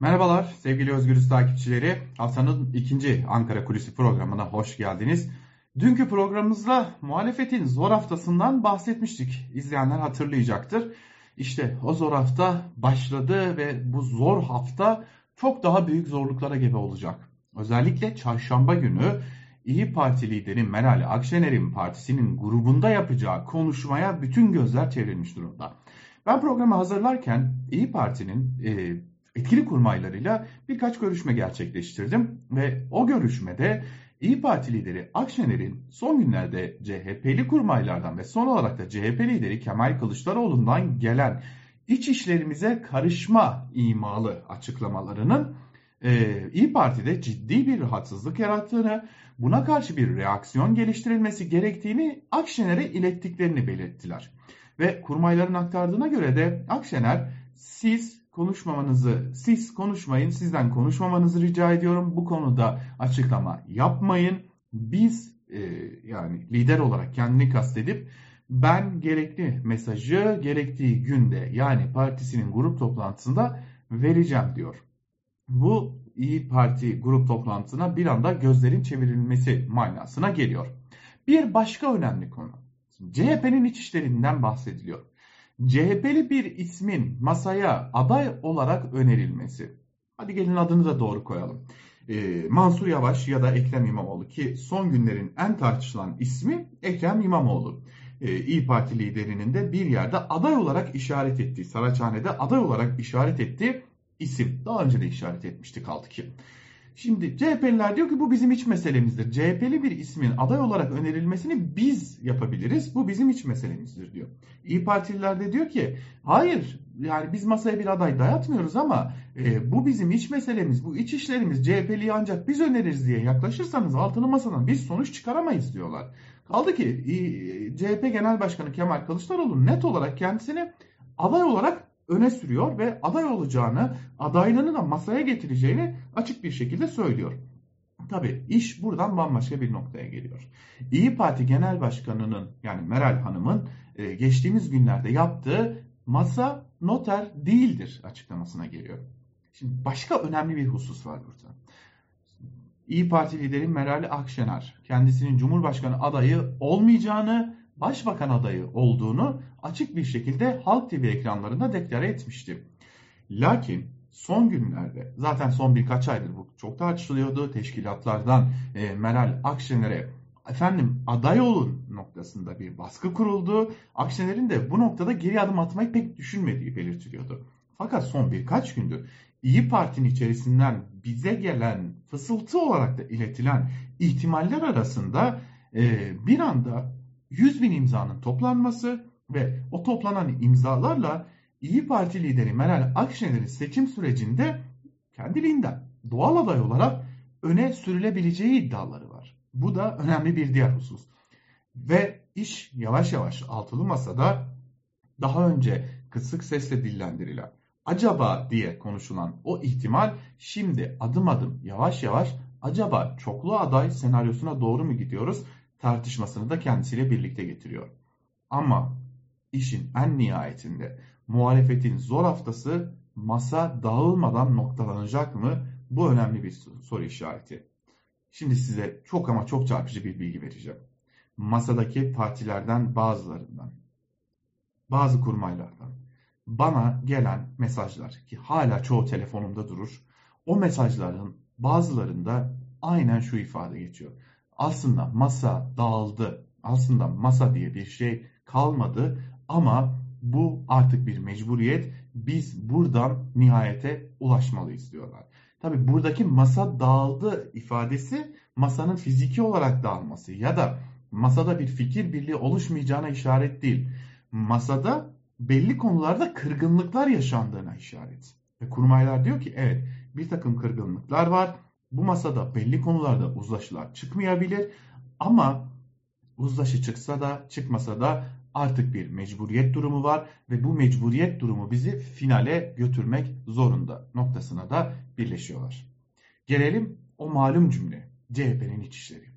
Merhabalar sevgili Özgürüz takipçileri. Haftanın ikinci Ankara Kulisi programına hoş geldiniz. Dünkü programımızda muhalefetin zor haftasından bahsetmiştik. İzleyenler hatırlayacaktır. İşte o zor hafta başladı ve bu zor hafta çok daha büyük zorluklara gebe olacak. Özellikle çarşamba günü İyi Parti lideri Meral Akşener'in partisinin grubunda yapacağı konuşmaya bütün gözler çevrilmiş durumda. Ben programı hazırlarken İyi Parti'nin e, etkili kurmaylarıyla birkaç görüşme gerçekleştirdim ve o görüşmede İyi Parti lideri Akşener'in son günlerde CHP'li kurmaylardan ve son olarak da CHP lideri Kemal Kılıçdaroğlu'ndan gelen iç işlerimize karışma imalı açıklamalarının e, İyi Parti'de ciddi bir rahatsızlık yarattığını, buna karşı bir reaksiyon geliştirilmesi gerektiğini Akşener'e ilettiklerini belirttiler. Ve kurmayların aktardığına göre de Akşener siz konuşmamanızı, siz konuşmayın, sizden konuşmamanızı rica ediyorum. Bu konuda açıklama yapmayın. Biz e, yani lider olarak kendini kastedip ben gerekli mesajı gerektiği günde yani partisinin grup toplantısında vereceğim diyor. Bu İyi Parti grup toplantısına bir anda gözlerin çevrilmesi manasına geliyor. Bir başka önemli konu. CHP'nin iç işlerinden bahsediliyor. CHP'li bir ismin masaya aday olarak önerilmesi. Hadi gelin adını da doğru koyalım. Ee, Mansur Yavaş ya da Ekrem İmamoğlu ki son günlerin en tartışılan ismi Ekrem İmamoğlu. Ee, İyi Parti liderinin de bir yerde aday olarak işaret ettiği, Saraçhane'de aday olarak işaret ettiği isim. Daha önce de işaret etmiştik kaldı ki. Şimdi CHP'liler diyor ki bu bizim iç meselemizdir. CHP'li bir ismin aday olarak önerilmesini biz yapabiliriz. Bu bizim iç meselemizdir diyor. İyi Partililer de diyor ki hayır yani biz masaya bir aday dayatmıyoruz ama e, bu bizim iç meselemiz, bu iç işlerimiz CHP'liyi ancak biz öneririz diye yaklaşırsanız altını masadan biz sonuç çıkaramayız diyorlar. Kaldı ki e, CHP Genel Başkanı Kemal Kılıçdaroğlu net olarak kendisini aday olarak öne sürüyor ve aday olacağını, adaylığını da masaya getireceğini açık bir şekilde söylüyor. Tabi iş buradan bambaşka bir noktaya geliyor. İyi Parti Genel Başkanı'nın yani Meral Hanım'ın e, geçtiğimiz günlerde yaptığı masa noter değildir açıklamasına geliyor. Şimdi başka önemli bir husus var burada. İyi Parti lideri Meral Akşener kendisinin Cumhurbaşkanı adayı olmayacağını başbakan adayı olduğunu açık bir şekilde Halk TV ekranlarında deklare etmişti. Lakin son günlerde zaten son birkaç aydır bu çok tartışılıyordu. Teşkilatlardan e, Meral Akşener'e efendim aday olun noktasında bir baskı kuruldu. Akşener'in de bu noktada geri adım atmayı pek düşünmediği belirtiliyordu. Fakat son birkaç gündür İyi Parti'nin içerisinden bize gelen fısıltı olarak da iletilen ihtimaller arasında e, bir anda 100 bin imzanın toplanması ve o toplanan imzalarla İyi Parti lideri Meral Akşener'in seçim sürecinde kendiliğinden doğal aday olarak öne sürülebileceği iddiaları var. Bu da önemli bir diğer husus. Ve iş yavaş yavaş altılı masada daha önce kısık sesle dillendirilen acaba diye konuşulan o ihtimal şimdi adım adım yavaş yavaş acaba çoklu aday senaryosuna doğru mu gidiyoruz tartışmasını da kendisiyle birlikte getiriyor. Ama işin en nihayetinde muhalefetin zor haftası masa dağılmadan noktalanacak mı? Bu önemli bir soru işareti. Şimdi size çok ama çok çarpıcı bir bilgi vereceğim. Masadaki partilerden bazılarından, bazı kurmaylardan bana gelen mesajlar ki hala çoğu telefonumda durur. O mesajların bazılarında aynen şu ifade geçiyor aslında masa dağıldı. Aslında masa diye bir şey kalmadı ama bu artık bir mecburiyet. Biz buradan nihayete ulaşmalıyız diyorlar. Tabi buradaki masa dağıldı ifadesi masanın fiziki olarak dağılması ya da masada bir fikir birliği oluşmayacağına işaret değil. Masada belli konularda kırgınlıklar yaşandığına işaret. Ve kurmaylar diyor ki evet bir takım kırgınlıklar var bu masada belli konularda uzlaşılar çıkmayabilir ama uzlaşı çıksa da çıkmasa da artık bir mecburiyet durumu var ve bu mecburiyet durumu bizi finale götürmek zorunda noktasına da birleşiyorlar. Gelelim o malum cümle CHP'nin iç işleri.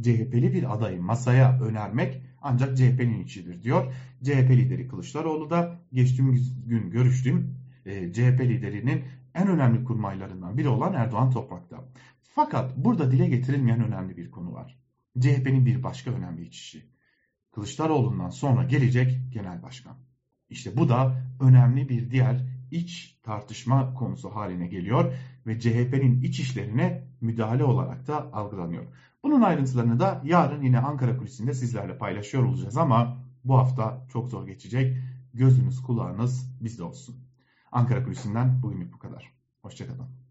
CHP'li bir adayı masaya önermek ancak CHP'nin içidir diyor. CHP lideri Kılıçdaroğlu da geçtiğimiz gün görüştüğüm e, CHP liderinin en önemli kurmaylarından biri olan Erdoğan Toprak'ta. Fakat burada dile getirilmeyen önemli bir konu var. CHP'nin bir başka önemli iç işi. Kılıçdaroğlu'ndan sonra gelecek genel başkan. İşte bu da önemli bir diğer iç tartışma konusu haline geliyor ve CHP'nin iç işlerine müdahale olarak da algılanıyor. Bunun ayrıntılarını da yarın yine Ankara kulisinde sizlerle paylaşıyor olacağız ama bu hafta çok zor geçecek. Gözünüz kulağınız bizde olsun. Ankara kulisinden bugünlük bu kadar. Hoşçakalın.